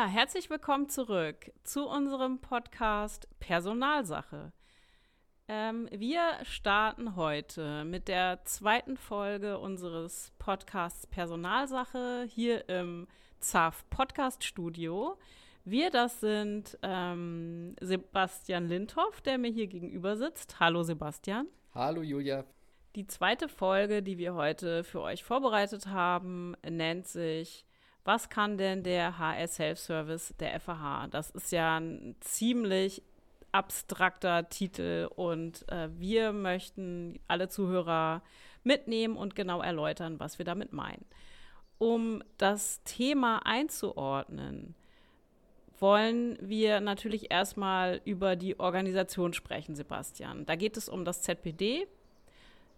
Ja, herzlich willkommen zurück zu unserem Podcast Personalsache. Ähm, wir starten heute mit der zweiten Folge unseres Podcasts Personalsache hier im ZAF Podcast Studio. Wir, das sind ähm, Sebastian Lindhoff, der mir hier gegenüber sitzt. Hallo Sebastian. Hallo Julia. Die zweite Folge, die wir heute für euch vorbereitet haben, nennt sich Was kann denn der HS Self-Service der FAH? Das ist ja ein ziemlich abstrakter Titel und äh, wir möchten alle Zuhörer mitnehmen und genau erläutern, was wir damit meinen. Um das Thema einzuordnen, wollen wir natürlich erstmal über die Organisation sprechen, Sebastian. Da geht es um das ZPD,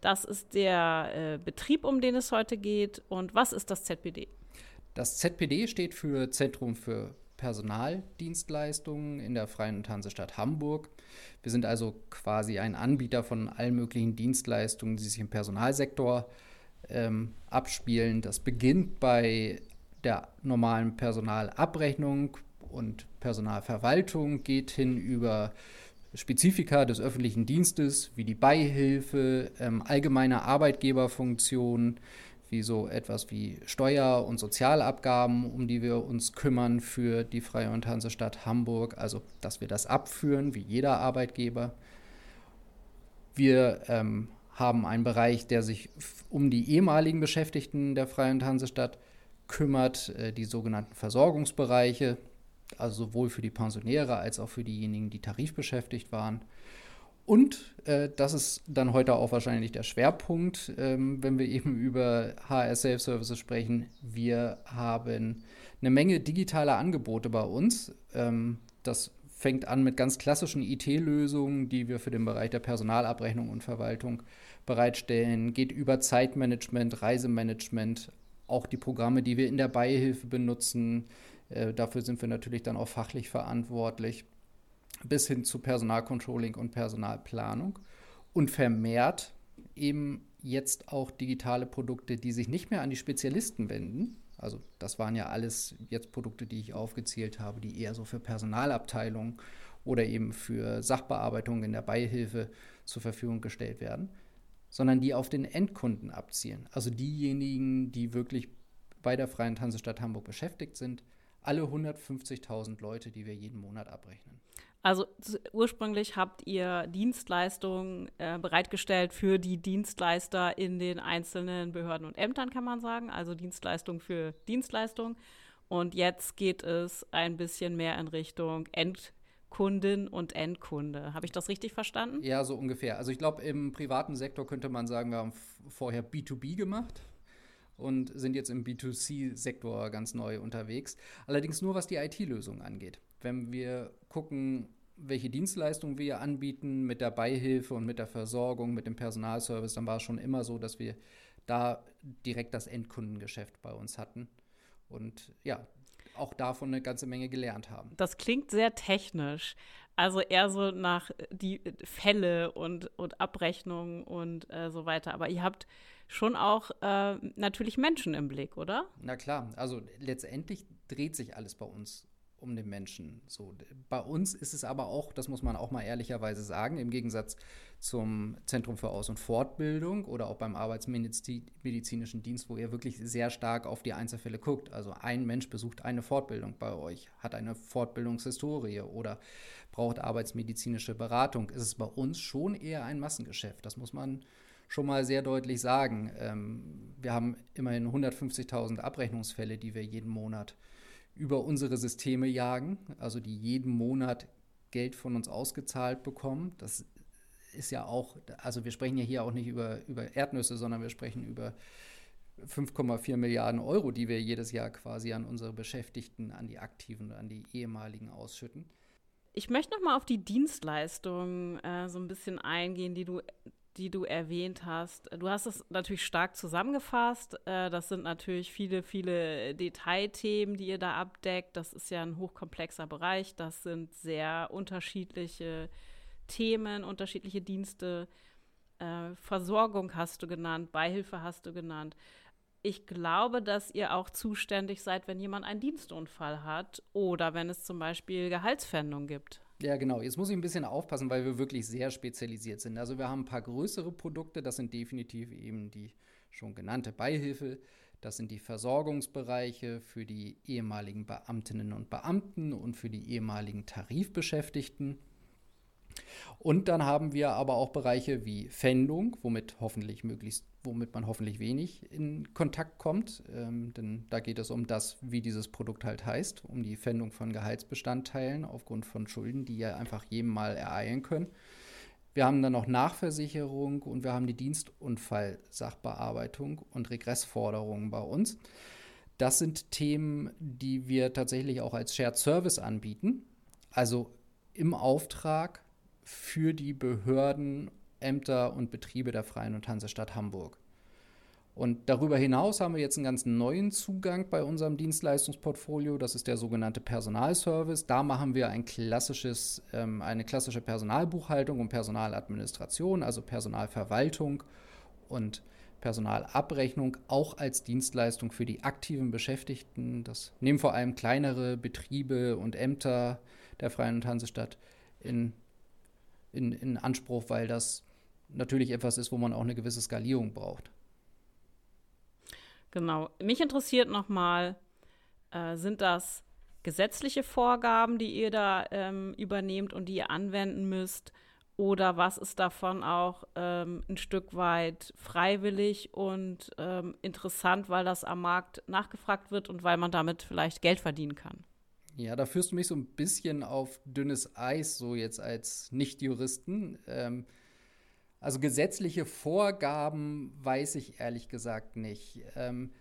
das ist der äh, Betrieb, um den es heute geht. Und was ist das ZPD? Das ZPD steht für Zentrum für Personaldienstleistungen in der Freien Hansestadt Hamburg. Wir sind also quasi ein Anbieter von allen möglichen Dienstleistungen, die sich im Personalsektor ähm, abspielen. Das beginnt bei der normalen Personalabrechnung und Personalverwaltung, geht hin über Spezifika des öffentlichen Dienstes, wie die Beihilfe, ähm, allgemeine Arbeitgeberfunktionen, wie so etwas wie Steuer- und Sozialabgaben, um die wir uns kümmern für die Freie und Hansestadt Hamburg, also dass wir das abführen, wie jeder Arbeitgeber. Wir ähm, haben einen Bereich, der sich um die ehemaligen Beschäftigten der Freien Hansestadt kümmert, äh, die sogenannten Versorgungsbereiche also sowohl für die Pensionäre als auch für diejenigen, die tarifbeschäftigt waren. Und äh, das ist dann heute auch wahrscheinlich der Schwerpunkt, ähm, wenn wir eben über HR Safe Services sprechen. Wir haben eine Menge digitaler Angebote bei uns. Ähm, das fängt an mit ganz klassischen IT-Lösungen, die wir für den Bereich der Personalabrechnung und Verwaltung bereitstellen, geht über Zeitmanagement, Reisemanagement, auch die Programme, die wir in der Beihilfe benutzen, äh, dafür sind wir natürlich dann auch fachlich verantwortlich, bis hin zu Personalcontrolling und Personalplanung. Und vermehrt eben jetzt auch digitale Produkte, die sich nicht mehr an die Spezialisten wenden. Also das waren ja alles jetzt Produkte, die ich aufgezählt habe, die eher so für Personalabteilungen oder eben für Sachbearbeitung in der Beihilfe zur Verfügung gestellt werden, sondern die auf den Endkunden abzielen. Also diejenigen, die wirklich bei der Freien Hansestadt Hamburg beschäftigt sind, alle 150.000 Leute, die wir jeden Monat abrechnen. Also ursprünglich habt ihr Dienstleistungen äh, bereitgestellt für die Dienstleister in den einzelnen Behörden und Ämtern, kann man sagen. Also Dienstleistung für Dienstleistung. Und jetzt geht es ein bisschen mehr in Richtung Endkundin und Endkunde. Habe ich das richtig verstanden? Ja, so ungefähr. Also ich glaube, im privaten Sektor könnte man sagen, wir haben vorher B2B gemacht und sind jetzt im B2C-Sektor ganz neu unterwegs. Allerdings nur was die IT-Lösung angeht. Wenn wir gucken, welche Dienstleistungen wir anbieten mit der Beihilfe und mit der Versorgung, mit dem Personalservice, dann war es schon immer so, dass wir da direkt das Endkundengeschäft bei uns hatten. Und ja, auch davon eine ganze Menge gelernt haben. Das klingt sehr technisch. Also eher so nach die Fälle und, und Abrechnungen und äh, so weiter. Aber ihr habt schon auch äh, natürlich Menschen im Blick, oder? Na klar, also letztendlich dreht sich alles bei uns um den Menschen. So, bei uns ist es aber auch, das muss man auch mal ehrlicherweise sagen, im Gegensatz zum Zentrum für Aus- und Fortbildung oder auch beim Arbeitsmedizinischen Dienst, wo ihr wirklich sehr stark auf die Einzelfälle guckt. Also ein Mensch besucht eine Fortbildung bei euch, hat eine Fortbildungshistorie oder braucht arbeitsmedizinische Beratung, ist es bei uns schon eher ein Massengeschäft. Das muss man schon mal sehr deutlich sagen. Ähm, wir haben immerhin 150.000 Abrechnungsfälle, die wir jeden Monat über unsere Systeme jagen, also die jeden Monat Geld von uns ausgezahlt bekommen. Das ist ja auch, also wir sprechen ja hier auch nicht über, über Erdnüsse, sondern wir sprechen über 5,4 Milliarden Euro, die wir jedes Jahr quasi an unsere Beschäftigten, an die Aktiven, an die ehemaligen ausschütten. Ich möchte noch mal auf die Dienstleistungen äh, so ein bisschen eingehen, die du die du erwähnt hast. Du hast es natürlich stark zusammengefasst. Äh, das sind natürlich viele, viele Detailthemen, die ihr da abdeckt. Das ist ja ein hochkomplexer Bereich. Das sind sehr unterschiedliche Themen, unterschiedliche Dienste. Äh, Versorgung hast du genannt, Beihilfe hast du genannt. ich glaube, dass ihr auch zuständig seid, wenn jemand einen Dienstunfall hat oder wenn es zum Beispiel Gehaltsfändung gibt. Ja, genau. Jetzt muss ich ein bisschen aufpassen, weil wir wirklich sehr spezialisiert sind. Also wir haben ein paar größere Produkte, das sind definitiv eben die schon genannte Beihilfe. Das sind die Versorgungsbereiche für die ehemaligen Beamtinnen und Beamten und für die ehemaligen Tarifbeschäftigten. Und dann haben wir aber auch Bereiche wie Fendung, womit hoffentlich möglichst, womit man hoffentlich wenig in Kontakt kommt. Ähm, denn da geht es um das, wie dieses Produkt halt heißt, um die Fendung von Gehaltsbestandteilen aufgrund von Schulden, die ja einfach jedem mal ereilen können. Wir haben dann noch Nachversicherung und wir haben die Dienstunfallsachbearbeitung und Regressforderungen bei uns. Das sind Themen, die wir tatsächlich auch als Shared Service anbieten. Also im Auftrag für die Behörden, Ämter und Betriebe der Freien und Hansestadt Hamburg. Und darüber hinaus haben wir jetzt einen ganz neuen Zugang bei unserem Dienstleistungsportfolio. Das ist der sogenannte Personalservice. Da machen wir ein klassisches, ähm, eine klassische Personalbuchhaltung und Personaladministration, also Personalverwaltung und Personalabrechnung, auch als Dienstleistung für die aktiven Beschäftigten. Das nehmen vor allem kleinere Betriebe und Ämter der Freien und Hansestadt in in, in Anspruch, weil das natürlich etwas ist, wo man auch eine gewisse Skalierung braucht. Genau. Mich interessiert nochmal, äh, sind das gesetzliche Vorgaben, die ihr da ähm, übernehmt und die ihr anwenden müsst? Oder was ist davon auch ähm, ein Stück weit freiwillig und ähm, interessant, weil das am Markt nachgefragt wird und weil man damit vielleicht Geld verdienen kann? Ja, da führst du mich so ein bisschen auf dünnes Eis, so jetzt als Nicht-Juristen. Ähm, also gesetzliche Vorgaben weiß ich ehrlich gesagt nicht. Ähm,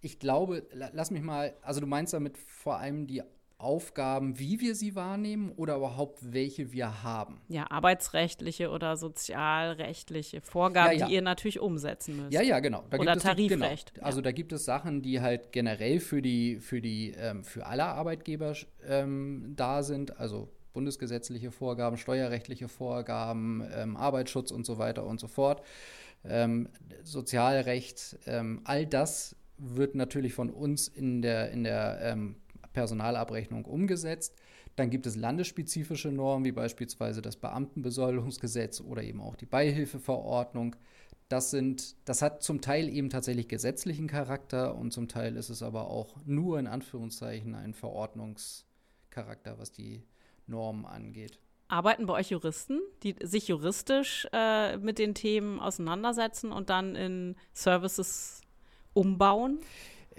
ich glaube, lass mich mal, also du meinst damit vor allem die Aufgaben, wie wir sie wahrnehmen oder überhaupt welche wir haben. Ja, arbeitsrechtliche oder sozialrechtliche Vorgaben, ja, ja. die ihr natürlich umsetzen müsst. Ja, ja, genau. Da oder Tarifrecht. Genau. Also da gibt es Sachen, die halt generell für die, für die, ähm, für alle Arbeitgeber ähm, da sind. Also bundesgesetzliche Vorgaben, steuerrechtliche Vorgaben, ähm, Arbeitsschutz und so weiter und so fort. Ähm, Sozialrecht, ähm, all das wird natürlich von uns in der, in der ähm, Personalabrechnung umgesetzt. Dann gibt es landesspezifische Normen, wie beispielsweise das Beamtenbesoldungsgesetz oder eben auch die Beihilfeverordnung. Das, sind, das hat zum Teil eben tatsächlich gesetzlichen Charakter und zum Teil ist es aber auch nur in Anführungszeichen ein Verordnungscharakter, was die Normen angeht. Arbeiten bei euch Juristen, die sich juristisch äh, mit den Themen auseinandersetzen und dann in Services umbauen?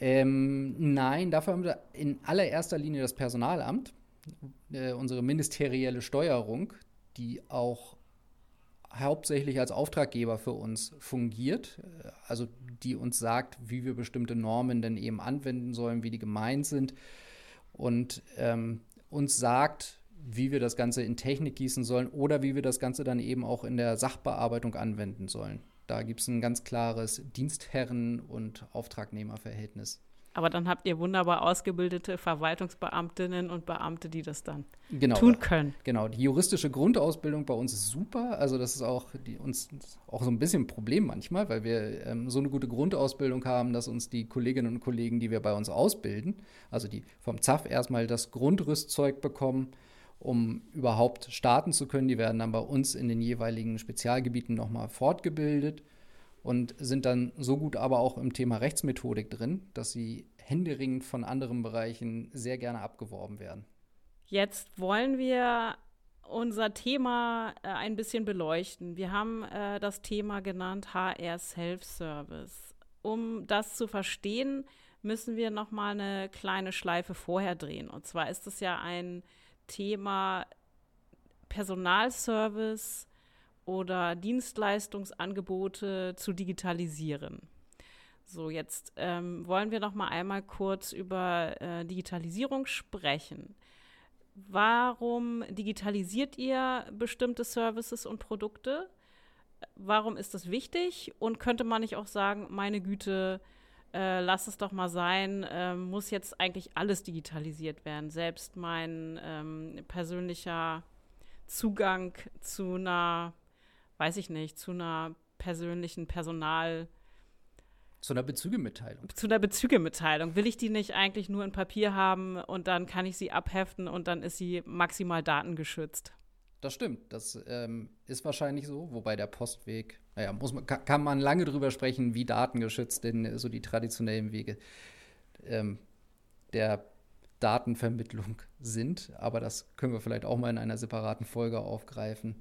Ähm, nein, dafür haben wir in allererster Linie das Personalamt, äh, unsere ministerielle Steuerung, die auch hauptsächlich als Auftraggeber für uns fungiert, äh, also die uns sagt, wie wir bestimmte Normen denn eben anwenden sollen, wie die gemeint sind und ähm, uns sagt, wie wir das Ganze in Technik gießen sollen oder wie wir das Ganze dann eben auch in der Sachbearbeitung anwenden sollen. Da gibt es ein ganz klares Dienstherren- und Auftragnehmerverhältnis. Aber dann habt ihr wunderbar ausgebildete Verwaltungsbeamtinnen und Beamte, die das dann genau, tun können. Genau, die juristische Grundausbildung bei uns ist super. Also das ist auch die, uns auch so ein bisschen ein Problem manchmal, weil wir ähm, so eine gute Grundausbildung haben, dass uns die Kolleginnen und Kollegen, die wir bei uns ausbilden, also die vom ZAF erstmal das Grundrüstzeug bekommen, um überhaupt starten zu können. Die werden dann bei uns in den jeweiligen Spezialgebieten nochmal fortgebildet und sind dann so gut aber auch im Thema Rechtsmethodik drin, dass sie händeringend von anderen Bereichen sehr gerne abgeworben werden. Jetzt wollen wir unser Thema äh, ein bisschen beleuchten. Wir haben äh, das Thema genannt HR Self-Service. Um das zu verstehen, müssen wir noch mal eine kleine Schleife vorher drehen. Und zwar ist es ja ein Thema Personalservice oder Dienstleistungsangebote zu digitalisieren. So, jetzt ähm, wollen wir noch mal einmal kurz über äh, Digitalisierung sprechen. Warum digitalisiert ihr bestimmte Services und Produkte? Warum ist das wichtig? Und könnte man nicht auch sagen, meine Güte, äh, lass es doch mal sein, äh, muss jetzt eigentlich alles digitalisiert werden. Selbst mein ähm, persönlicher Zugang zu einer, weiß ich nicht, zu einer persönlichen Personal, Zu einer Bezügemitteilung. Zu einer Bezügemitteilung. Will ich die nicht eigentlich nur in Papier haben und dann kann ich sie abheften und dann ist sie maximal datengeschützt? Das stimmt. Das ähm, ist wahrscheinlich so, wobei der Postweg, naja, muss man, kann man lange drüber sprechen, wie datengeschützt denn so die traditionellen Wege ähm, der Datenvermittlung sind. Aber das können wir vielleicht auch mal in einer separaten Folge aufgreifen.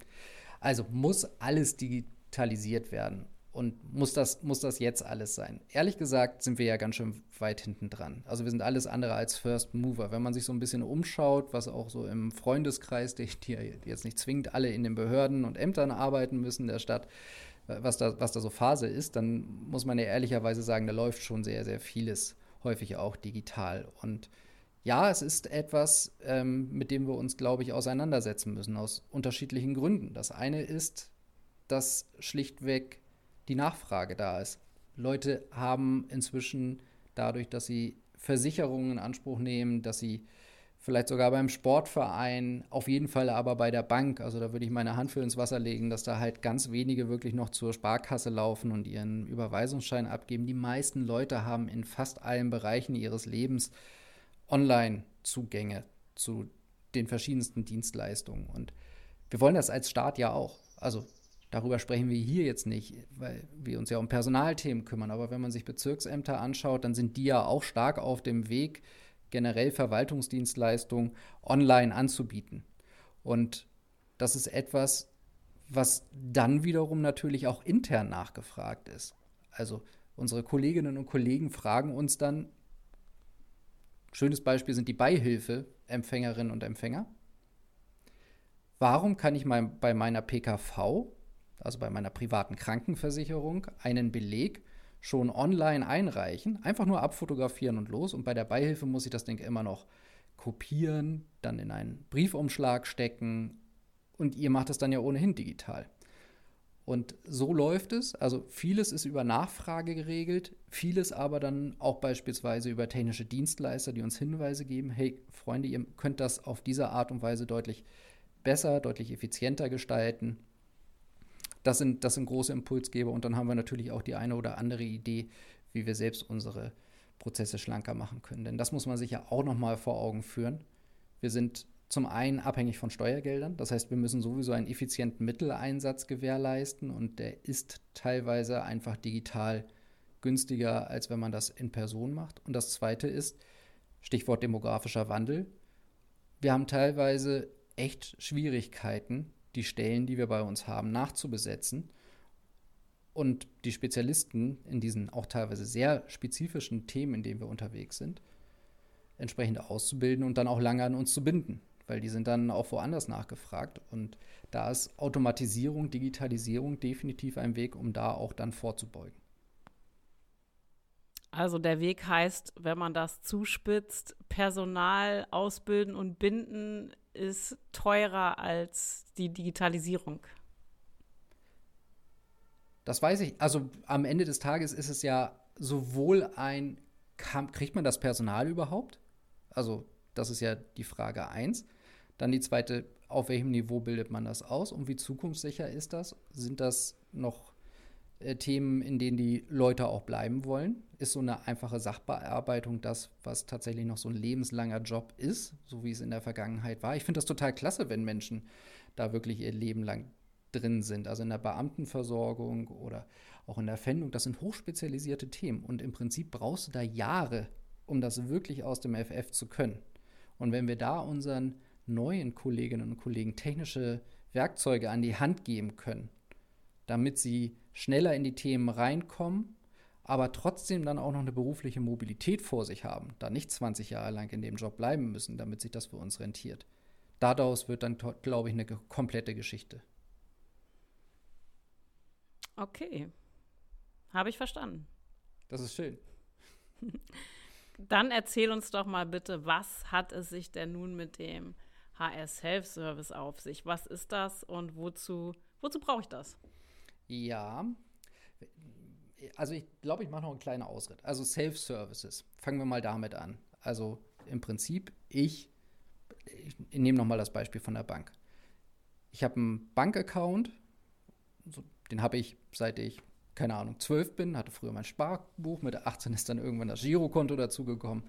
Also muss alles digitalisiert werden. Und muss das, muss das jetzt alles sein? Ehrlich gesagt sind wir ja ganz schön weit hinten dran. Also wir sind alles andere als First Mover. Wenn man sich so ein bisschen umschaut, was auch so im Freundeskreis, die, die jetzt nicht zwingend alle in den Behörden und Ämtern arbeiten müssen der Stadt, was da, was da so Phase ist, dann muss man ja ehrlicherweise sagen, da läuft schon sehr, sehr vieles, häufig auch digital. Und ja, es ist etwas, ähm, mit dem wir uns, glaube ich, auseinandersetzen müssen, aus unterschiedlichen Gründen. Das eine ist, dass schlichtweg die Nachfrage da ist. Leute haben inzwischen dadurch, dass sie Versicherungen in Anspruch nehmen, dass sie vielleicht sogar beim Sportverein, auf jeden Fall aber bei der Bank, also da würde ich meine Hand für ins Wasser legen, dass da halt ganz wenige wirklich noch zur Sparkasse laufen und ihren Überweisungsschein abgeben. Die meisten Leute haben in fast allen Bereichen ihres Lebens Online-Zugänge zu den verschiedensten Dienstleistungen. Und wir wollen das als Staat ja auch. Also darüber sprechen wir hier jetzt nicht, weil wir uns ja um Personalthemen kümmern. Aber wenn man sich Bezirksämter anschaut, dann sind die ja auch stark auf dem Weg, generell Verwaltungsdienstleistungen online anzubieten. Und das ist etwas, was dann wiederum natürlich auch intern nachgefragt ist. Also unsere Kolleginnen und Kollegen fragen uns dann, schönes Beispiel sind die Beihilfeempfängerinnen und Empfänger. Warum kann ich mein, bei meiner PKV, also bei meiner privaten Krankenversicherung, einen Beleg schon online einreichen, einfach nur abfotografieren und los. Und bei der Beihilfe muss ich das Ding immer noch kopieren, dann in einen Briefumschlag stecken und ihr macht es dann ja ohnehin digital. Und so läuft es. Also vieles ist über Nachfrage geregelt, vieles aber dann auch beispielsweise über technische Dienstleister, die uns Hinweise geben, hey Freunde, ihr könnt das auf diese Art und Weise deutlich besser, deutlich effizienter gestalten. Das sind, das sind große Impulsgeber und dann haben wir natürlich auch die eine oder andere Idee, wie wir selbst unsere Prozesse schlanker machen können. Denn das muss man sich ja auch nochmal vor Augen führen. Wir sind zum einen abhängig von Steuergeldern, das heißt, wir müssen sowieso einen effizienten Mitteleinsatz gewährleisten und der ist teilweise einfach digital günstiger, als wenn man das in Person macht. Und das zweite ist, Stichwort demografischer Wandel. Wir haben teilweise echt Schwierigkeiten, die Stellen, die wir bei uns haben, nachzubesetzen und die Spezialisten in diesen auch teilweise sehr spezifischen Themen, in denen wir unterwegs sind, entsprechend auszubilden und dann auch lange an uns zu binden, weil die sind dann auch woanders nachgefragt. Und da ist Automatisierung, Digitalisierung definitiv ein Weg, um da auch dann vorzubeugen. Also der Weg heißt, wenn man das zuspitzt, Personal ausbilden und binden ist teurer als die Digitalisierung. Das weiß ich. Also am Ende des Tages ist es ja sowohl ein, kriegt man das Personal überhaupt? Also das ist ja die Frage 1. Dann die zweite, auf welchem Niveau bildet man das aus und wie zukunftssicher ist das? Sind das noch äh, Themen, in denen die Leute auch bleiben wollen? Ist so eine einfache Sachbearbeitung das, was tatsächlich noch so ein lebenslanger Job ist, so wie es in der Vergangenheit war? Ich finde das total klasse, wenn Menschen da wirklich ihr Leben lang drin sind, also in der Beamtenversorgung oder auch in der Fendung. Das sind hochspezialisierte Themen und im Prinzip brauchst du da Jahre, um das wirklich aus dem FF zu können. Und wenn wir da unseren neuen Kolleginnen und Kollegen technische Werkzeuge an die Hand geben können, damit sie schneller in die Themen reinkommen, aber trotzdem dann auch noch eine berufliche Mobilität vor sich haben, da nicht 20 Jahre lang in dem Job bleiben müssen, damit sich das für uns rentiert. Daraus wird dann, glaube ich, eine komplette Geschichte. Okay. Habe ich verstanden. Das ist schön. Dann erzähl uns doch mal bitte, was hat es sich denn nun mit dem HR Self-Service auf sich? Was ist das und wozu, wozu brauche ich das? Ja, also ich glaube, ich mache noch einen kleinen Ausritt. Also Self-Services, fangen wir mal damit an. Also im Prinzip, ich, ich nehme nochmal das Beispiel von der Bank. Ich habe einen Bankaccount, so, den habe ich seit ich, keine Ahnung, 12 bin, hatte früher mein Sparbuch, mit 18 ist dann irgendwann das Girokonto dazugekommen.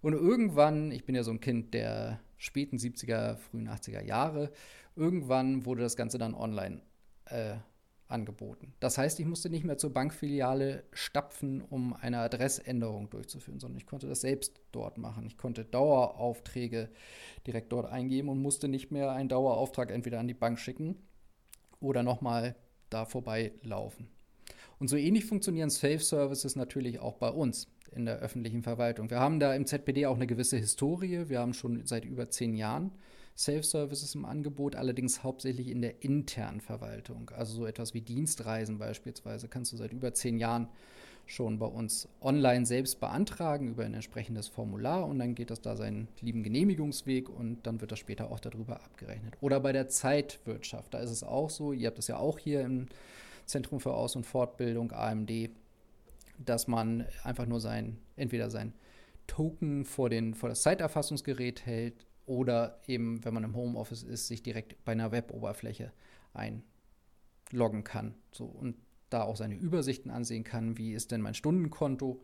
Und irgendwann, ich bin ja so ein Kind der späten 70er, frühen 80er Jahre, irgendwann wurde das Ganze dann online äh, angeboten. Das heißt, ich musste nicht mehr zur Bankfiliale stapfen, um eine Adressänderung durchzuführen, sondern ich konnte das selbst dort machen. Ich konnte Daueraufträge direkt dort eingeben und musste nicht mehr einen Dauerauftrag entweder an die Bank schicken oder nochmal da vorbeilaufen. Und so ähnlich funktionieren Safe-Services natürlich auch bei uns in der öffentlichen Verwaltung. Wir haben da im ZPD auch eine gewisse Historie. Wir haben schon seit über zehn Jahren Safe-Services im Angebot, allerdings hauptsächlich in der internen Verwaltung. Also so etwas wie Dienstreisen beispielsweise kannst du seit über zehn Jahren schon bei uns online selbst beantragen über ein entsprechendes Formular und dann geht das da seinen lieben Genehmigungsweg und dann wird das später auch darüber abgerechnet. Oder bei der Zeitwirtschaft, da ist es auch so, ihr habt das ja auch hier im Zentrum für Aus- und Fortbildung, AMD, dass man einfach nur sein, entweder sein Token vor, den, vor das Zeiterfassungsgerät hält oder eben, wenn man im Homeoffice ist, sich direkt bei einer Web-Oberfläche einloggen kann. So, und da auch seine Übersichten ansehen kann, wie ist denn mein Stundenkonto.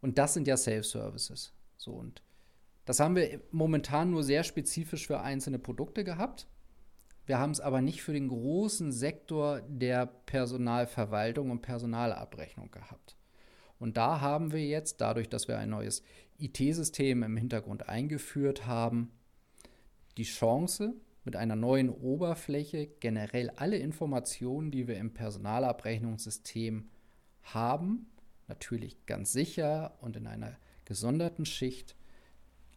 Und das sind ja Self-Services. So, und das haben wir momentan nur sehr spezifisch für einzelne Produkte gehabt. Wir haben es aber nicht für den großen Sektor der Personalverwaltung und Personalabrechnung gehabt. Und da haben wir jetzt, dadurch, dass wir ein neues IT-System im Hintergrund eingeführt haben, die Chance, mit einer neuen Oberfläche generell alle Informationen, die wir im Personalabrechnungssystem haben, natürlich ganz sicher und in einer gesonderten Schicht,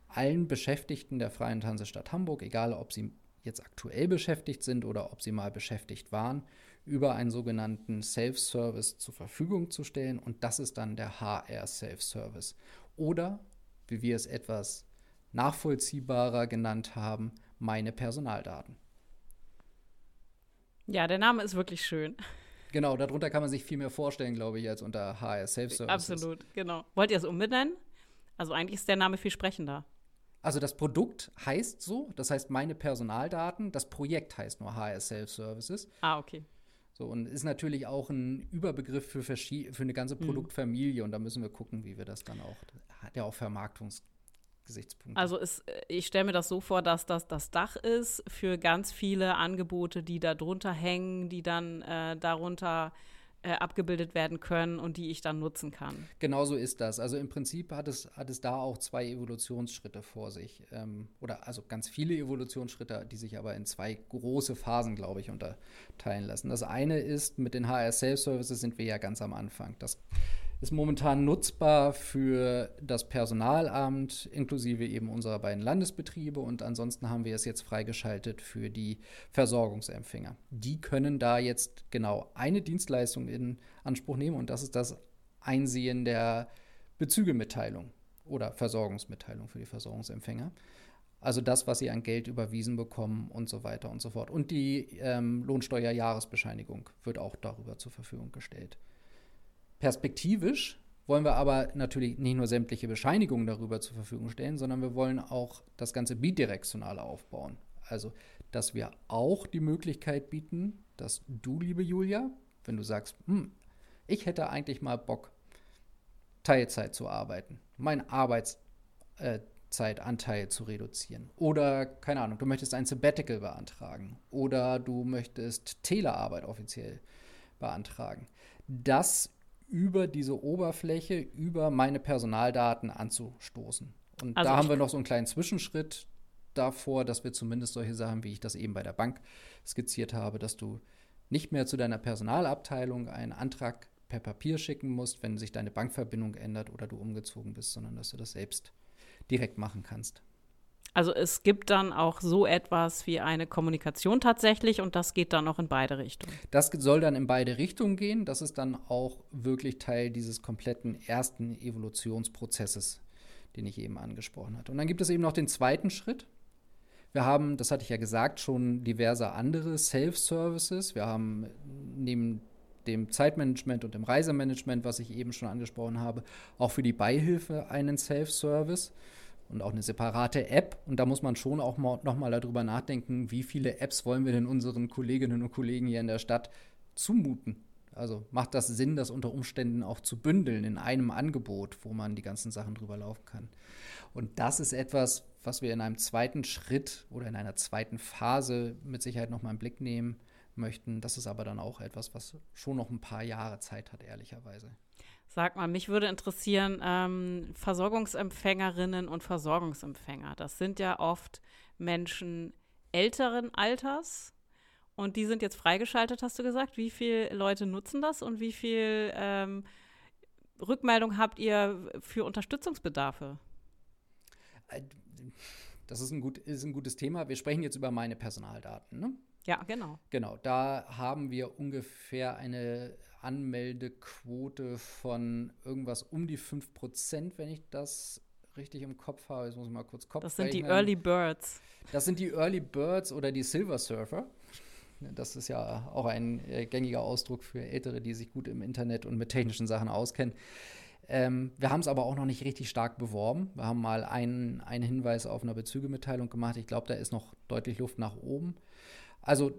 allen Beschäftigten der Freien Hansestadt Hamburg, egal ob sie jetzt aktuell beschäftigt sind oder ob sie mal beschäftigt waren, über einen sogenannten Self-Service zur Verfügung zu stellen. Und das ist dann der HR Self-Service. Oder, wie wir es etwas nachvollziehbarer genannt haben, meine Personaldaten. Ja, der Name ist wirklich schön. Genau, darunter kann man sich viel mehr vorstellen, glaube ich, als unter HR Self-Service. Absolut, genau. Wollt ihr es umbenennen? Also eigentlich ist der Name viel sprechender. Also das Produkt heißt so, das heißt meine Personaldaten, das Projekt heißt nur HR Self-Services. Ah, okay. So, und ist natürlich auch ein Überbegriff für, für eine ganze mhm. Produktfamilie und da müssen wir gucken, wie wir das dann auch, hat ja auch Vermarktungs- Gesichtspunkte. Also es, ich stelle mir das so vor, dass das das Dach ist für ganz viele Angebote, die da drunter hängen, die dann äh, darunter äh, abgebildet werden können und die ich dann nutzen kann. Genau so ist das. Also im Prinzip hat es, hat es da auch zwei Evolutionsschritte vor sich. Ähm, oder also ganz viele Evolutionsschritte, die sich aber in zwei große Phasen, glaube ich, unterteilen lassen. Das eine ist, mit den HR Self-Services sind wir ja ganz am Anfang. Das ist momentan nutzbar für das Personalamt inklusive eben unserer beiden Landesbetriebe und ansonsten haben wir es jetzt freigeschaltet für die Versorgungsempfänger. Die können da jetzt genau eine Dienstleistung in Anspruch nehmen und das ist das Einsehen der Bezügemitteilung oder Versorgungsmitteilung für die Versorgungsempfänger. Also das, was sie an Geld überwiesen bekommen und so weiter und so fort. Und die ähm, Lohnsteuerjahresbescheinigung wird auch darüber zur Verfügung gestellt. Perspektivisch wollen wir aber natürlich nicht nur sämtliche Bescheinigungen darüber zur Verfügung stellen, sondern wir wollen auch das Ganze bidirektional aufbauen. Also, dass wir auch die Möglichkeit bieten, dass du, liebe Julia, wenn du sagst, hm, ich hätte eigentlich mal Bock, Teilzeit zu arbeiten, meinen Arbeitszeitanteil äh, zu reduzieren. Oder, keine Ahnung, du möchtest ein Sabbatical beantragen. Oder du möchtest Telearbeit offiziell beantragen. Das über diese Oberfläche, über meine Personaldaten anzustoßen. Und also da haben wir noch so einen kleinen Zwischenschritt davor, dass wir zumindest solche Sachen, wie ich das eben bei der Bank skizziert habe, dass du nicht mehr zu deiner Personalabteilung einen Antrag per Papier schicken musst, wenn sich deine Bankverbindung ändert oder du umgezogen bist, sondern dass du das selbst direkt machen kannst. Also es gibt dann auch so etwas wie eine Kommunikation tatsächlich und das geht dann auch in beide Richtungen. Das soll dann in beide Richtungen gehen. Das ist dann auch wirklich Teil dieses kompletten ersten Evolutionsprozesses, den ich eben angesprochen hatte. Und dann gibt es eben noch den zweiten Schritt. Wir haben, das hatte ich ja gesagt, schon diverse andere Self-Services. Wir haben neben dem Zeitmanagement und dem Reisemanagement, was ich eben schon angesprochen habe, auch für die Beihilfe einen Self-Service und auch eine separate App. Und da muss man schon auch mal, nochmal darüber nachdenken, wie viele Apps wollen wir denn unseren Kolleginnen und Kollegen hier in der Stadt zumuten. Also macht das Sinn, das unter Umständen auch zu bündeln in einem Angebot, wo man die ganzen Sachen drüber laufen kann. Und das ist etwas, was wir in einem zweiten Schritt oder in einer zweiten Phase mit Sicherheit nochmal im Blick nehmen möchten. Das ist aber dann auch etwas, was schon noch ein paar Jahre Zeit hat, ehrlicherweise. Sag mal, mich würde interessieren, ähm, Versorgungsempfängerinnen und Versorgungsempfänger. Das sind ja oft Menschen älteren Alters und die sind jetzt freigeschaltet, hast du gesagt. Wie viele Leute nutzen das und wie viel ähm, Rückmeldung habt ihr für Unterstützungsbedarfe? Äh, das ist ein, gut, ist ein gutes Thema. Wir sprechen jetzt über meine Personaldaten. Ne? Ja, genau. Genau, da haben wir ungefähr eine Anmeldequote von irgendwas um die 5%, wenn ich das richtig im Kopf habe. Jetzt muss ich mal kurz Kopf Das sind rechnen. die Early Birds. Das sind die Early Birds oder die Silver Surfer. Das ist ja auch ein äh, gängiger Ausdruck für Ältere, die sich gut im Internet und mit technischen Sachen auskennen. Ähm, wir haben es aber auch noch nicht richtig stark beworben. Wir haben mal einen, einen Hinweis auf einer Bezügemitteilung gemacht. Ich glaube, da ist noch deutlich Luft nach oben. Also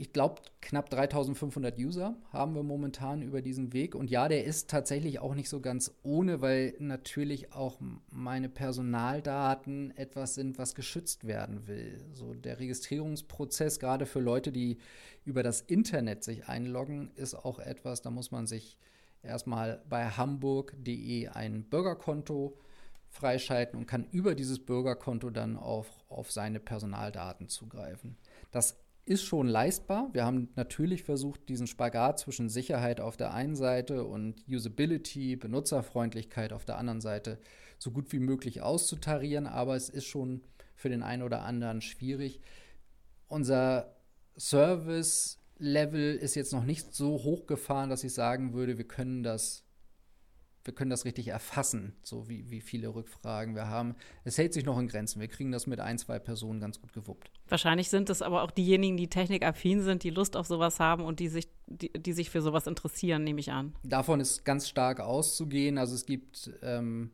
ich glaube, knapp 3500 User haben wir momentan über diesen Weg. Und ja, der ist tatsächlich auch nicht so ganz ohne, weil natürlich auch meine Personaldaten etwas sind, was geschützt werden will. So der Registrierungsprozess, gerade für Leute, die über das Internet sich einloggen, ist auch etwas, da muss man sich erstmal bei hamburg.de ein Bürgerkonto freischalten und kann über dieses Bürgerkonto dann auch auf seine Personaldaten zugreifen. Das ist schon leistbar. Wir haben natürlich versucht, diesen Spagat zwischen Sicherheit auf der einen Seite und Usability, Benutzerfreundlichkeit auf der anderen Seite so gut wie möglich auszutarieren, aber es ist schon für den einen oder anderen schwierig. Unser Service-Level ist jetzt noch nicht so hochgefahren, dass ich sagen würde, wir können das wir können das richtig erfassen, so wie, wie viele Rückfragen wir haben. Es hält sich noch in Grenzen. Wir kriegen das mit ein, zwei Personen ganz gut gewuppt. Wahrscheinlich sind es aber auch diejenigen, die technikaffin sind, die Lust auf sowas haben und die sich, die, die sich für sowas interessieren, nehme ich an. Davon ist ganz stark auszugehen. Also es gibt ähm,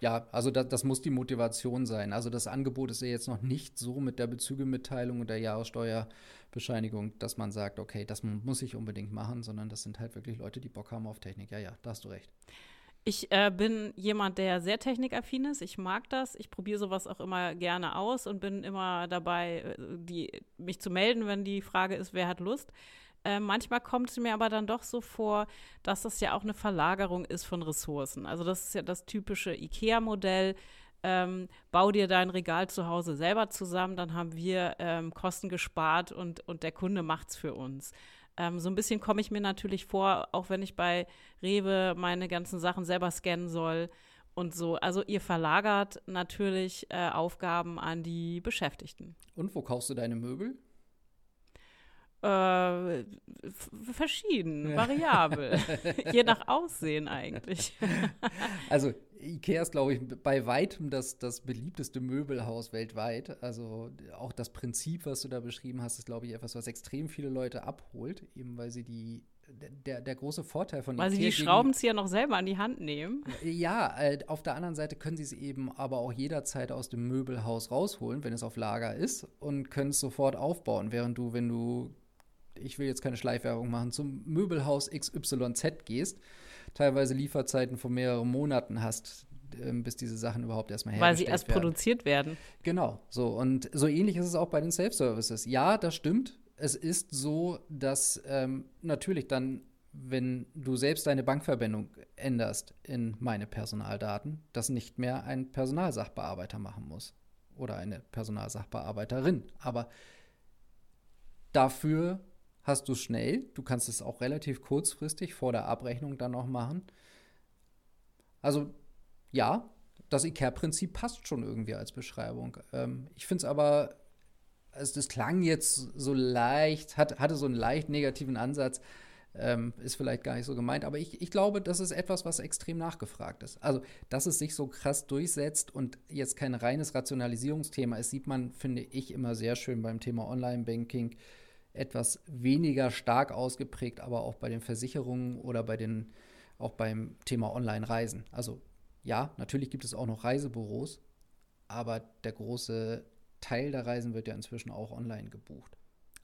ja, also das, das, muss die Motivation sein. Also das Angebot ist ja jetzt noch nicht so mit der Bezügemitteilung und der Jahressteuerbescheinigung, dass man sagt, okay, das muss ich unbedingt machen, sondern das sind halt wirklich Leute, die Bock haben auf Technik. Ja, ja, da hast du recht. Ich äh, bin jemand, der sehr technikaffin ist. Ich mag das. Ich probiere sowas auch immer gerne aus und bin immer dabei, äh, die, mich zu melden, wenn die Frage ist, wer hat Lust. Äh, manchmal kommt es mir aber dann doch so vor, dass das ja auch eine Verlagerung ist von Ressourcen. Also das ist ja das typische IKEA-Modell. Ähm, bau dir dein Regal zu Hause selber zusammen, dann haben wir ähm, Kosten gespart und, und der Kunde macht es für uns. Ähm, so ein bisschen komme ich mir natürlich vor, auch wenn ich bei Rewe meine ganzen Sachen selber scannen soll und so. Also ihr verlagert natürlich äh, Aufgaben an die Beschäftigten. Und wo kaufst du deine Möbel? Äh, verschieden, variabel. Je nach Aussehen eigentlich. also Ikea ist, glaube ich, bei weitem das, das beliebteste Möbelhaus weltweit. Also auch das Prinzip, was du da beschrieben hast, ist, glaube ich, etwas, was extrem viele Leute abholt, eben weil sie die der, der große Vorteil von Weil Ikea sie die Schraubenzieher noch selber an die Hand nehmen. Ja, äh, auf der anderen Seite können sie es eben aber auch jederzeit aus dem Möbelhaus rausholen, wenn es auf Lager ist und können es sofort aufbauen, während du, wenn du ich will jetzt keine Schleifwerbung machen, zum Möbelhaus XYZ gehst, teilweise Lieferzeiten von mehreren Monaten hast, ähm, bis diese Sachen überhaupt erstmal hergestellt werden. Weil sie erst werden. produziert werden. Genau, so. Und so ähnlich ist es auch bei den Self-Services. Ja, das stimmt. Es ist so, dass ähm, natürlich dann, wenn du selbst deine Bankverbindung änderst in meine Personaldaten, das nicht mehr ein Personalsachbearbeiter machen muss. Oder eine Personalsachbearbeiterin. Aber dafür hast du schnell. Du kannst es auch relativ kurzfristig vor der Abrechnung dann noch machen. Also ja, das IKEA-Prinzip passt schon irgendwie als Beschreibung. Ähm, ich finde es aber, also das klang jetzt so leicht, hat, hatte so einen leicht negativen Ansatz. Ähm, ist vielleicht gar nicht so gemeint, aber ich, ich glaube, das ist etwas, was extrem nachgefragt ist. Also, dass es sich so krass durchsetzt und jetzt kein reines Rationalisierungsthema ist, sieht man, finde ich, immer sehr schön beim Thema Online-Banking etwas weniger stark ausgeprägt, aber auch bei den Versicherungen oder bei den, auch beim Thema Online-Reisen. Also ja, natürlich gibt es auch noch Reisebüros, aber der große Teil der Reisen wird ja inzwischen auch online gebucht.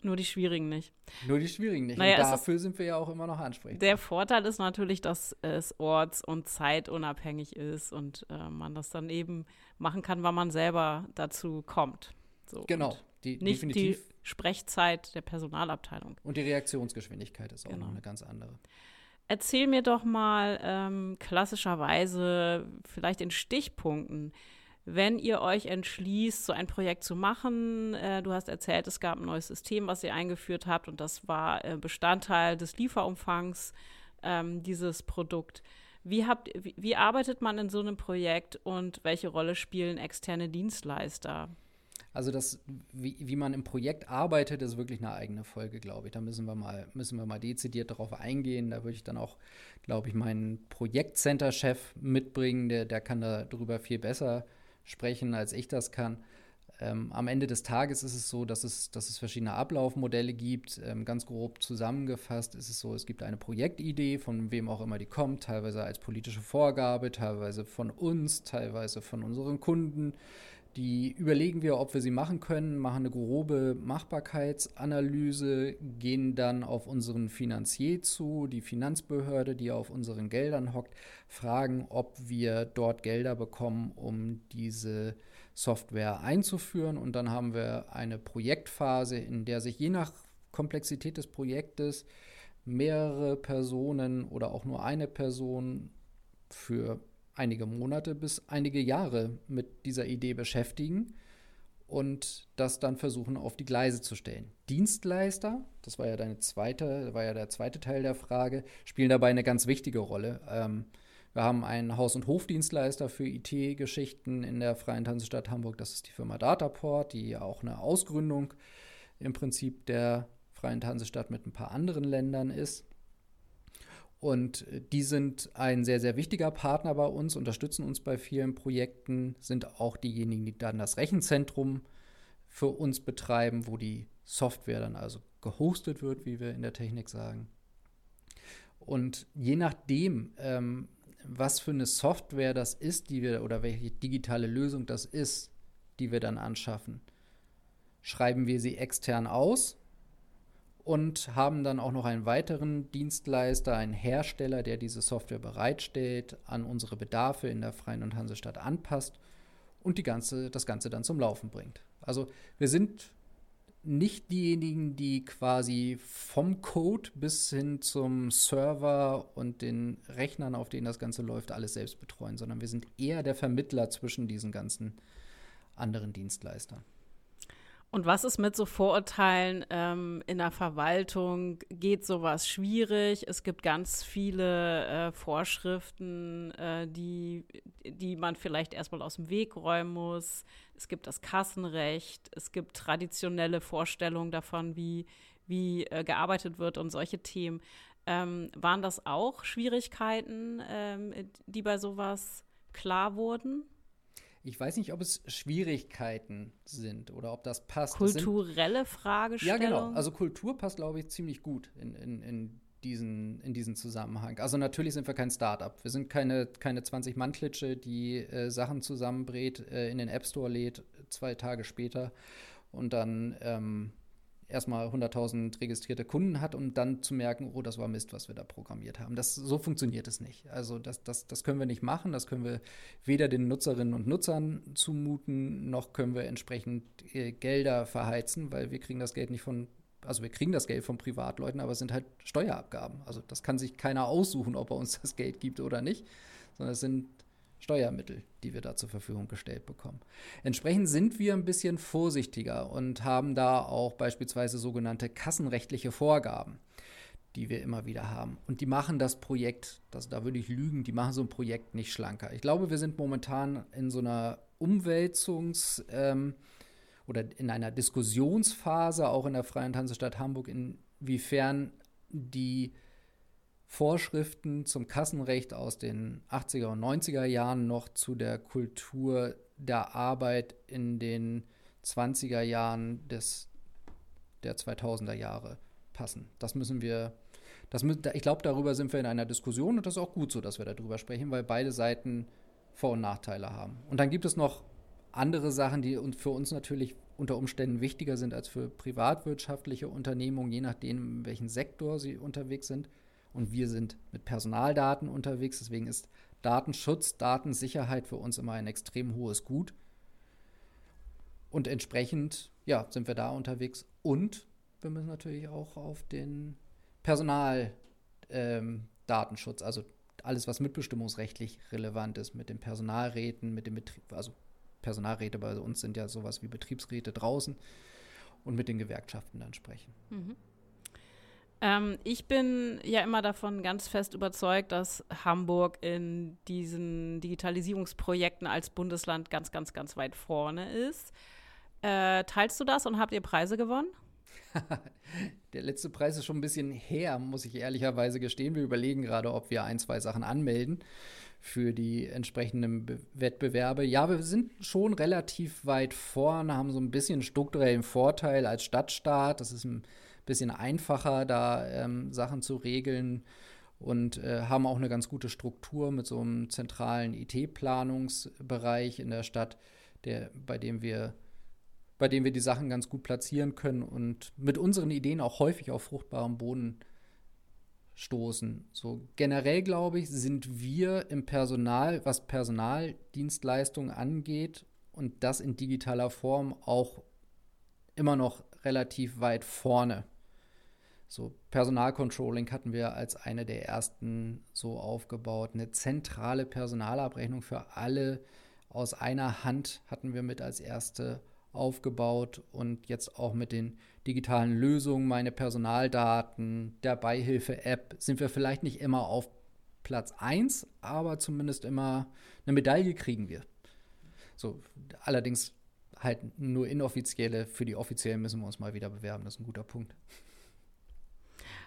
Nur die schwierigen nicht. Nur die schwierigen nicht. Naja, und dafür sind wir ja auch immer noch ansprechend. Der Vorteil ist natürlich, dass es orts- und zeitunabhängig ist und äh, man das dann eben machen kann, wann man selber dazu kommt. So, genau, die, nicht definitiv. die Sprechzeit der Personalabteilung. Und die Reaktionsgeschwindigkeit ist auch genau. noch eine ganz andere. Erzähl mir doch mal ähm, klassischerweise vielleicht in Stichpunkten, wenn ihr euch entschließt, so ein Projekt zu machen. Äh, du hast erzählt, es gab ein neues System, was ihr eingeführt habt und das war äh, Bestandteil des Lieferumfangs ähm, dieses Produkt. Wie, habt, wie, wie arbeitet man in so einem Projekt und welche Rolle spielen externe Dienstleister? Also das, wie, wie man im Projekt arbeitet, ist wirklich eine eigene Folge, glaube ich. Da müssen wir mal, müssen wir mal dezidiert darauf eingehen. Da würde ich dann auch, glaube ich, meinen Projektcenter-Chef mitbringen, der, der kann darüber viel besser sprechen, als ich das kann. Ähm, am Ende des Tages ist es so, dass es, dass es verschiedene Ablaufmodelle gibt. Ähm, ganz grob zusammengefasst ist es so, es gibt eine Projektidee, von wem auch immer die kommt, teilweise als politische Vorgabe, teilweise von uns, teilweise von unseren Kunden. Die überlegen wir, ob wir sie machen können, machen eine grobe Machbarkeitsanalyse, gehen dann auf unseren Finanzier zu, die Finanzbehörde, die auf unseren Geldern hockt, fragen, ob wir dort Gelder bekommen, um diese Software einzuführen. Und dann haben wir eine Projektphase, in der sich je nach Komplexität des Projektes mehrere Personen oder auch nur eine Person für einige Monate bis einige Jahre mit dieser Idee beschäftigen und das dann versuchen auf die Gleise zu stellen. Dienstleister, das war ja deine zweite, war ja der zweite Teil der Frage, spielen dabei eine ganz wichtige Rolle. Ähm, wir haben einen Haus- und Hofdienstleister für IT-Geschichten in der Freien Hansestadt Hamburg. Das ist die Firma Dataport, die auch eine Ausgründung im Prinzip der Freien Hansestadt mit ein paar anderen Ländern ist. Und äh, die sind ein sehr, sehr wichtiger Partner bei uns, unterstützen uns bei vielen Projekten, sind auch diejenigen, die dann das Rechenzentrum für uns betreiben, wo die Software dann also gehostet wird, wie wir in der Technik sagen. Und je nachdem, ähm, was für eine Software das ist, die wir oder welche digitale Lösung das ist, die wir dann anschaffen, schreiben wir sie extern aus und haben dann auch noch einen weiteren Dienstleister, einen Hersteller, der diese Software bereitstellt, an unsere Bedarfe in der Freien und Hansestadt anpasst und die ganze, das Ganze dann zum Laufen bringt. Also wir sind nicht diejenigen, die quasi vom Code bis hin zum Server und den Rechnern, auf denen das Ganze läuft, alles selbst betreuen, sondern wir sind eher der Vermittler zwischen diesen ganzen anderen Dienstleistern. Und was ist mit so Vorurteilen ähm, in der Verwaltung? Geht sowas schwierig? Es gibt ganz viele äh, Vorschriften, äh, die, die man vielleicht erstmal aus dem Weg räumen muss. Es gibt das Kassenrecht, es gibt traditionelle Vorstellungen davon, wie, wie äh, gearbeitet wird und solche Themen. Ähm, waren das auch Schwierigkeiten, ähm, die bei sowas klar wurden? Ich weiß nicht, ob es Schwierigkeiten sind oder ob das passt. Kulturelle das sind, Fragestellung. Ja, genau. Also Kultur passt, glaube ich, ziemlich gut in, in, in, diesen, in diesen Zusammenhang. Also natürlich sind wir kein Startup. Wir sind keine, keine 20-Mann-Klitsche, die äh, Sachen zusammenbrät, äh, in den App Store lädt, zwei Tage später und dann ähm, erstmal 100.000 registrierte Kunden hat, um dann zu merken, oh, das war Mist, was wir da programmiert haben. Das, so funktioniert es nicht. Also das, das, das können wir nicht machen. Das können wir weder den Nutzerinnen und Nutzern zumuten, noch können wir entsprechend äh, Gelder verheizen, weil wir kriegen das Geld nicht von, also wir kriegen das Geld von Privatleuten, aber es sind halt Steuerabgaben. Also das kann sich keiner aussuchen, ob er uns das Geld gibt oder nicht, sondern es sind Steuermittel, die wir da zur Verfügung gestellt bekommen. Entsprechend sind wir ein bisschen vorsichtiger und haben da auch beispielsweise sogenannte kassenrechtliche Vorgaben, die wir immer wieder haben. Und die machen das Projekt, das, da würde ich lügen, die machen so ein Projekt nicht schlanker. Ich glaube, wir sind momentan in so einer Umwälzungs- ähm, oder in einer Diskussionsphase, auch in der Freien Hansestadt Hamburg, inwiefern die Vorschriften zum Kassenrecht aus den 80er und 90er Jahren noch zu der Kultur der Arbeit in den 20er Jahren des, der 2000er Jahre passen. Das müssen wir, das, ich glaube, darüber sind wir in einer Diskussion und das ist auch gut so, dass wir darüber sprechen, weil beide Seiten Vor- und Nachteile haben. Und dann gibt es noch andere Sachen, die für uns natürlich unter Umständen wichtiger sind als für privatwirtschaftliche Unternehmungen, je nachdem, in welchem Sektor sie unterwegs sind. Und wir sind mit Personaldaten unterwegs, deswegen ist Datenschutz, Datensicherheit für uns immer ein extrem hohes Gut. Und entsprechend, ja, sind wir da unterwegs. Und wir müssen natürlich auch auf den Personaldatenschutz, ähm, also alles, was mitbestimmungsrechtlich relevant ist, mit den Personalräten, mit dem Betrieb, also Personalräte bei uns sind ja sowas wie Betriebsräte draußen und mit den Gewerkschaften dann sprechen. Mhm. Ähm, ich bin ja immer davon ganz fest überzeugt, dass Hamburg in diesen Digitalisierungsprojekten als Bundesland ganz, ganz, ganz weit vorne ist. Äh, teilst du das und habt ihr Preise gewonnen? Der letzte Preis ist schon ein bisschen her, muss ich ehrlicherweise gestehen. Wir überlegen gerade, ob wir ein, zwei Sachen anmelden für die entsprechenden Be Wettbewerbe. Ja, wir sind schon relativ weit vorne, haben so ein bisschen strukturellen Vorteil als Stadtstaat. Das ist ein bisschen einfacher, da ähm, Sachen zu regeln und äh, haben auch eine ganz gute Struktur mit so einem zentralen IT-Planungsbereich in der Stadt, der, bei dem wir bei dem wir die Sachen ganz gut platzieren können und mit unseren Ideen auch häufig auf fruchtbarem Boden stoßen. So generell glaube ich, sind wir im Personal, was Personaldienstleistungen angeht und das in digitaler Form auch immer noch relativ weit vorne. So Personalcontrolling hatten wir als eine der ersten so aufgebaut. Eine zentrale Personalabrechnung für alle aus einer Hand hatten wir mit als erste aufgebaut und jetzt auch mit den digitalen Lösungen, meine Personaldaten, der Beihilfe-App, sind wir vielleicht nicht immer auf Platz 1, aber zumindest immer eine Medaille kriegen wir. So, allerdings halt nur inoffizielle, für die offiziellen müssen wir uns mal wieder bewerben, das ist ein guter Punkt.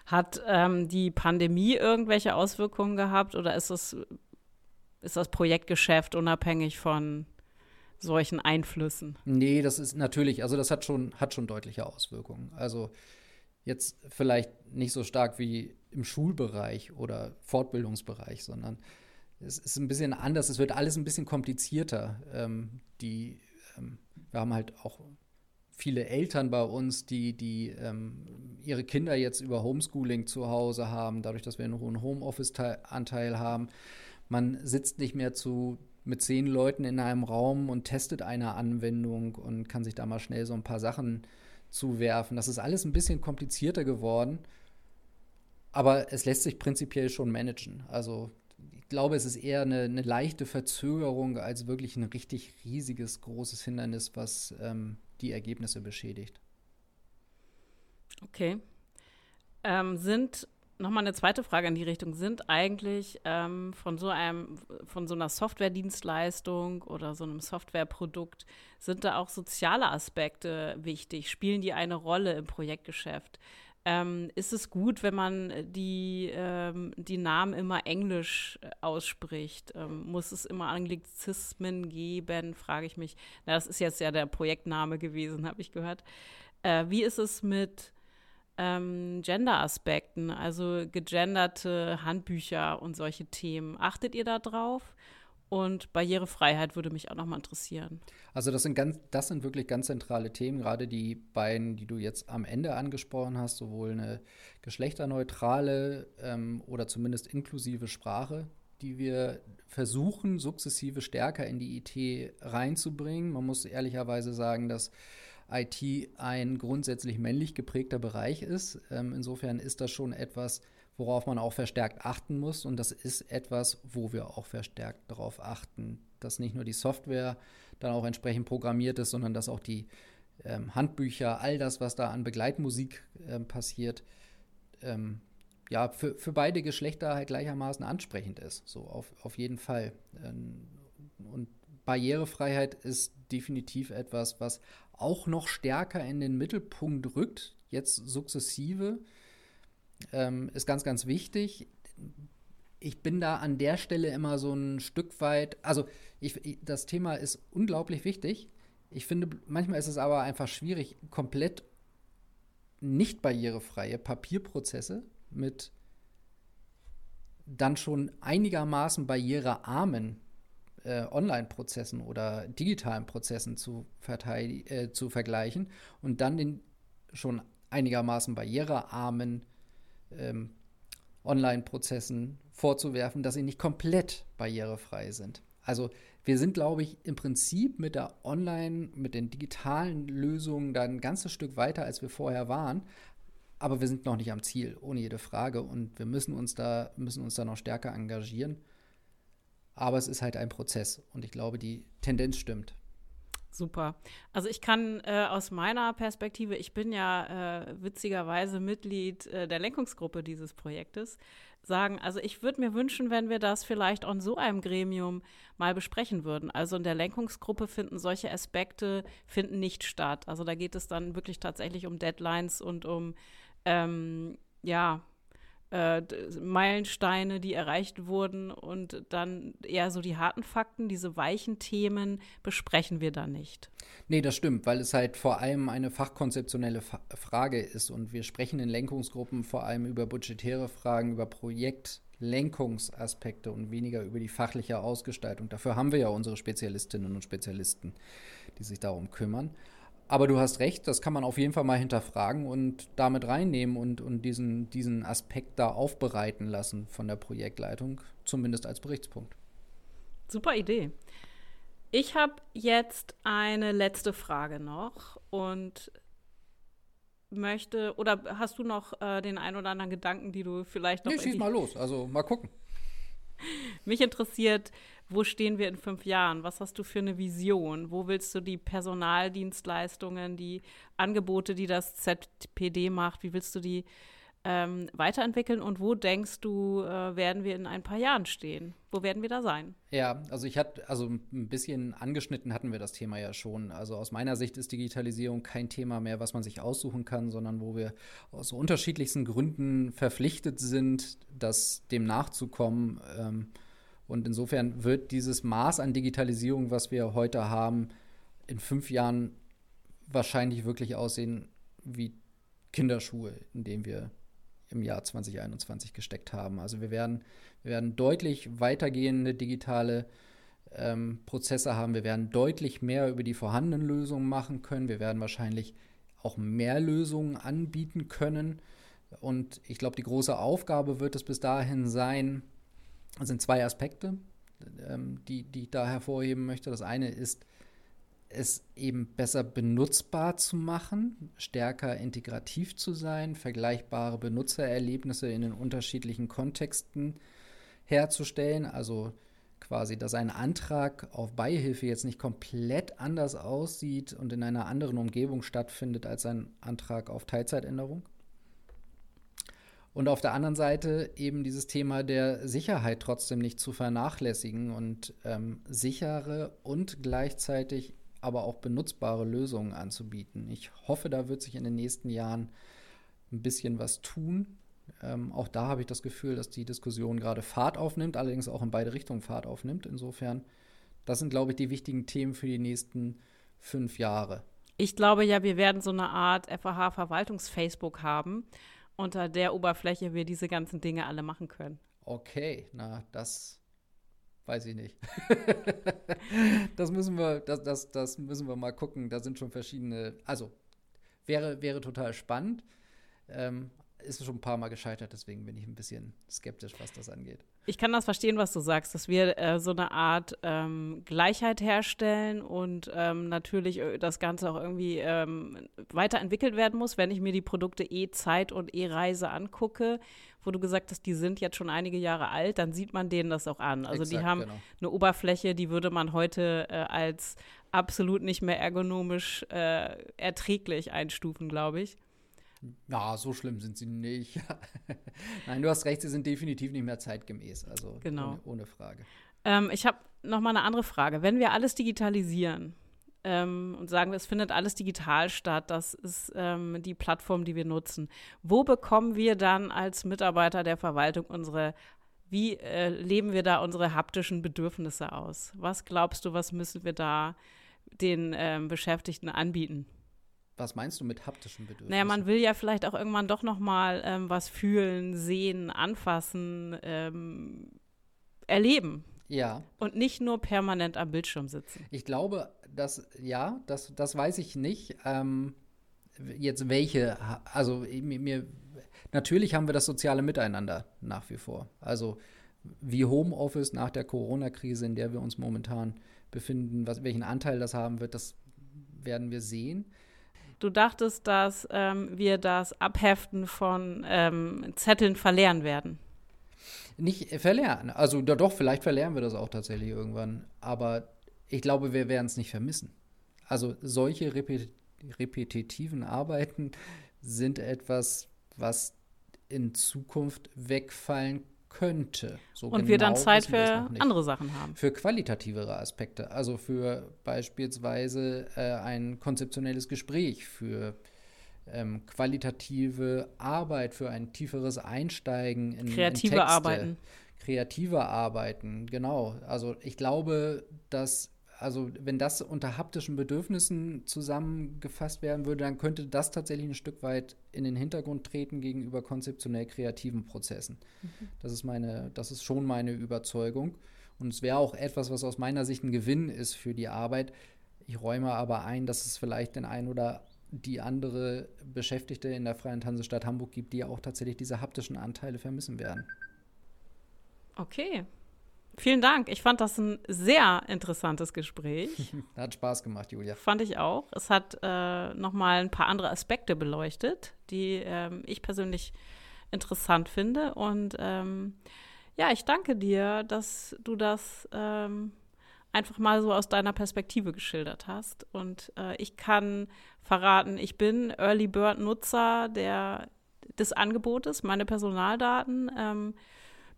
Hat ähm, die Pandemie irgendwelche Auswirkungen gehabt oder ist das, ist das Projektgeschäft unabhängig von solchen Einflüssen. Nee, das ist natürlich, also das hat schon, hat schon deutliche Auswirkungen. Also jetzt vielleicht nicht so stark wie im Schulbereich oder Fortbildungsbereich, sondern es ist ein bisschen anders, es wird alles ein bisschen komplizierter. Ähm, die, ähm, wir haben halt auch viele Eltern bei uns, die, die ähm, ihre Kinder jetzt über Homeschooling zu Hause haben, dadurch, dass wir einen hohen Homeoffice-Anteil haben. Man sitzt nicht mehr zu mit zehn Leuten in einem Raum und testet eine Anwendung und kann sich da mal schnell so ein paar Sachen zuwerfen. Das ist alles ein bisschen komplizierter geworden, aber es lässt sich prinzipiell schon managen. Also ich glaube, es ist eher eine, eine leichte Verzögerung als wirklich ein richtig riesiges, großes Hindernis, was ähm, die Ergebnisse beschädigt. Okay. Ähm, sind nochmal eine zweite Frage in die Richtung. Sind eigentlich ähm, von so einem, von so einer Softwaredienstleistung oder so einem Softwareprodukt, sind da auch soziale Aspekte wichtig? Spielen die eine Rolle im Projektgeschäft? Ähm, ist es gut, wenn man die, ähm, die Namen immer englisch äh, ausspricht? Ähm, muss es immer Anglizismen geben, frage ich mich. Na, das ist jetzt ja der Projektname gewesen, habe ich gehört. Äh, wie ist es mit ähm, Gender-Aspekten, also gegenderte Handbücher und solche Themen. Achtet ihr da drauf? Und Barrierefreiheit würde mich auch noch mal interessieren. Also das sind ganz, das sind wirklich ganz zentrale Themen, gerade die beiden, die du jetzt am Ende angesprochen hast, sowohl eine geschlechterneutrale ähm, oder zumindest inklusive Sprache, die wir versuchen, sukzessive stärker in die IT reinzubringen. Man muss ehrlicherweise sagen, dass IT ein grundsätzlich männlich geprägter Bereich ist. Ähm, insofern ist das schon etwas, worauf man auch verstärkt achten muss. Und das ist etwas, wo wir auch verstärkt darauf achten, dass nicht nur die Software dann auch entsprechend programmiert ist, sondern dass auch die ähm, Handbücher, all das, was da an Begleitmusik ähm, passiert, ähm, ja, für, für beide Geschlechter halt gleichermaßen ansprechend ist. So auf, auf jeden Fall. Ähm, und Barrierefreiheit ist definitiv etwas, was auch noch stärker in den Mittelpunkt rückt, jetzt sukzessive, ähm, ist ganz, ganz wichtig. Ich bin da an der Stelle immer so ein Stück weit, also ich, das Thema ist unglaublich wichtig. Ich finde, manchmal ist es aber einfach schwierig, komplett nicht barrierefreie Papierprozesse mit dann schon einigermaßen barrierearmen äh, Online-Prozessen oder digitalen Prozessen zu, äh, zu vergleichen und dann den schon einigermaßen barrierearmen ähm, Online-Prozessen vorzuwerfen, dass sie nicht komplett barrierefrei sind. Also wir sind, glaube ich, im Prinzip mit der Online, mit den digitalen Lösungen da ein ganzes Stück weiter, als wir vorher waren. Aber wir sind noch nicht am Ziel, ohne jede Frage. Und wir müssen uns da, müssen uns da noch stärker engagieren. Aber es ist halt ein Prozess. Und ich glaube, die Tendenz stimmt. Super. Also ich kann äh, aus meiner Perspektive, ich bin ja äh, witzigerweise Mitglied äh, der Lenkungsgruppe dieses Projektes, sagen, also ich würde mir wünschen, wenn wir das vielleicht an so einem Gremium mal besprechen würden. Also in der Lenkungsgruppe finden solche Aspekte finden nicht statt. Also da geht es dann wirklich tatsächlich um Deadlines und um ähm, ja, äh, Meilensteine, die erreicht wurden und dann eher so die harten Fakten, diese weichen Themen besprechen wir da nicht. Nee, das stimmt, weil es halt vor allem eine fachkonzeptionelle Fa Frage ist und wir sprechen in Lenkungsgruppen vor allem über budgetäre Fragen, über Projektlenkungsaspekte und weniger über die fachliche Ausgestaltung. Dafür haben wir ja unsere Spezialistinnen und Spezialisten, die sich darum kümmern. Aber du hast recht, das kann man auf jeden Fall mal hinterfragen und damit reinnehmen und, und diesen, diesen Aspekt da aufbereiten lassen von der Projektleitung, zumindest als Berichtspunkt. Super Idee. Ich habe jetzt eine letzte Frage noch und möchte, oder hast du noch äh, den ein oder anderen Gedanken, die du vielleicht noch. Nee, schieß mal los, also mal gucken. Mich interessiert, wo stehen wir in fünf Jahren? Was hast du für eine Vision? Wo willst du die Personaldienstleistungen, die Angebote, die das ZPD macht, wie willst du die ähm, weiterentwickeln und wo denkst du, äh, werden wir in ein paar Jahren stehen? Wo werden wir da sein? Ja, also ich hatte, also ein bisschen angeschnitten hatten wir das Thema ja schon. Also aus meiner Sicht ist Digitalisierung kein Thema mehr, was man sich aussuchen kann, sondern wo wir aus unterschiedlichsten Gründen verpflichtet sind, das dem nachzukommen. Ähm, und insofern wird dieses Maß an Digitalisierung, was wir heute haben, in fünf Jahren wahrscheinlich wirklich aussehen wie Kinderschuhe, in denen wir im Jahr 2021 gesteckt haben. Also wir werden, wir werden deutlich weitergehende digitale ähm, Prozesse haben. Wir werden deutlich mehr über die vorhandenen Lösungen machen können. Wir werden wahrscheinlich auch mehr Lösungen anbieten können. Und ich glaube, die große Aufgabe wird es bis dahin sein, es sind zwei Aspekte, ähm, die, die ich da hervorheben möchte. Das eine ist, es eben besser benutzbar zu machen, stärker integrativ zu sein, vergleichbare Benutzererlebnisse in den unterschiedlichen Kontexten herzustellen. Also quasi, dass ein Antrag auf Beihilfe jetzt nicht komplett anders aussieht und in einer anderen Umgebung stattfindet als ein Antrag auf Teilzeitänderung. Und auf der anderen Seite eben dieses Thema der Sicherheit trotzdem nicht zu vernachlässigen und ähm, sichere und gleichzeitig aber auch benutzbare Lösungen anzubieten. Ich hoffe, da wird sich in den nächsten Jahren ein bisschen was tun. Ähm, auch da habe ich das Gefühl, dass die Diskussion gerade Fahrt aufnimmt, allerdings auch in beide Richtungen Fahrt aufnimmt. Insofern, das sind, glaube ich, die wichtigen Themen für die nächsten fünf Jahre. Ich glaube ja, wir werden so eine Art FAH-Verwaltungs-Facebook haben, unter der Oberfläche wir diese ganzen Dinge alle machen können. Okay, na, das weiß ich nicht. das müssen wir, das, das, das müssen wir mal gucken. Da sind schon verschiedene, also wäre, wäre total spannend. Ähm, ist schon ein paar Mal gescheitert, deswegen bin ich ein bisschen skeptisch, was das angeht. Ich kann das verstehen, was du sagst, dass wir äh, so eine Art ähm, Gleichheit herstellen und ähm, natürlich äh, das Ganze auch irgendwie ähm, weiterentwickelt werden muss. Wenn ich mir die Produkte E-Zeit und E-Reise angucke, wo du gesagt hast, die sind jetzt schon einige Jahre alt, dann sieht man denen das auch an. Also Exakt, die haben genau. eine Oberfläche, die würde man heute äh, als absolut nicht mehr ergonomisch äh, erträglich einstufen, glaube ich. Ja, so schlimm sind sie nicht. Nein, du hast recht, sie sind definitiv nicht mehr zeitgemäß. Also genau. ohne, ohne Frage. Ähm, ich habe noch mal eine andere Frage. Wenn wir alles digitalisieren ähm, und sagen, es findet alles digital statt, das ist ähm, die Plattform, die wir nutzen, wo bekommen wir dann als Mitarbeiter der Verwaltung unsere wie äh, leben wir da unsere haptischen Bedürfnisse aus? Was glaubst du, was müssen wir da den ähm, Beschäftigten anbieten? Was meinst du mit haptischen Bedürfnissen? Naja, man will ja vielleicht auch irgendwann doch noch mal ähm, was fühlen, sehen, anfassen, ähm, erleben. Ja. Und nicht nur permanent am Bildschirm sitzen. Ich glaube, dass, ja, das, das weiß ich nicht. Ähm, jetzt welche, also mir, mir, natürlich haben wir das soziale Miteinander nach wie vor. Also wie Homeoffice nach der Corona-Krise, in der wir uns momentan befinden, was, welchen Anteil das haben wird, das werden wir sehen. Du dachtest, dass ähm, wir das Abheften von ähm, Zetteln verlernen werden. Nicht verlernen. Also doch, vielleicht verlernen wir das auch tatsächlich irgendwann. Aber ich glaube, wir werden es nicht vermissen. Also solche repet repetitiven Arbeiten sind etwas, was in Zukunft wegfallen könnte. So und genau wir dann Zeit für andere Sachen haben. Für qualitativere Aspekte, also für beispielsweise äh, ein konzeptionelles Gespräch, für ähm, qualitative Arbeit, für ein tieferes Einsteigen in kreative in Texte, Arbeiten. Kreative Arbeiten, genau. Also ich glaube, dass also wenn das unter haptischen Bedürfnissen zusammengefasst werden würde, dann könnte das tatsächlich ein Stück weit in den Hintergrund treten gegenüber konzeptionell kreativen Prozessen. Mhm. Das ist meine, das ist schon meine Überzeugung. Und es wäre auch etwas, was aus meiner Sicht ein Gewinn ist für die Arbeit. Ich räume aber ein, dass es vielleicht den ein oder die andere Beschäftigte in der Freien Hansestadt Hamburg gibt, die auch tatsächlich diese haptischen Anteile vermissen werden. Okay, Vielen Dank. Ich fand das ein sehr interessantes Gespräch. hat Spaß gemacht, Julia. Fand ich auch. Es hat äh, nochmal ein paar andere Aspekte beleuchtet, die ähm, ich persönlich interessant finde. Und ähm, ja, ich danke dir, dass du das ähm, einfach mal so aus deiner Perspektive geschildert hast. Und äh, ich kann verraten, ich bin Early Bird Nutzer der, des Angebotes, meine Personaldaten. Ähm,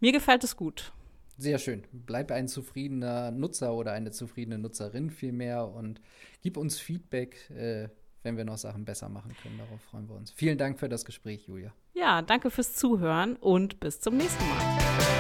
mir gefällt es gut. Sehr schön. Bleib ein zufriedener Nutzer oder eine zufriedene Nutzerin vielmehr und gib uns Feedback, äh, wenn wir noch Sachen besser machen können. Darauf freuen wir uns. Vielen Dank für das Gespräch, Julia. Ja, danke fürs Zuhören und bis zum nächsten Mal.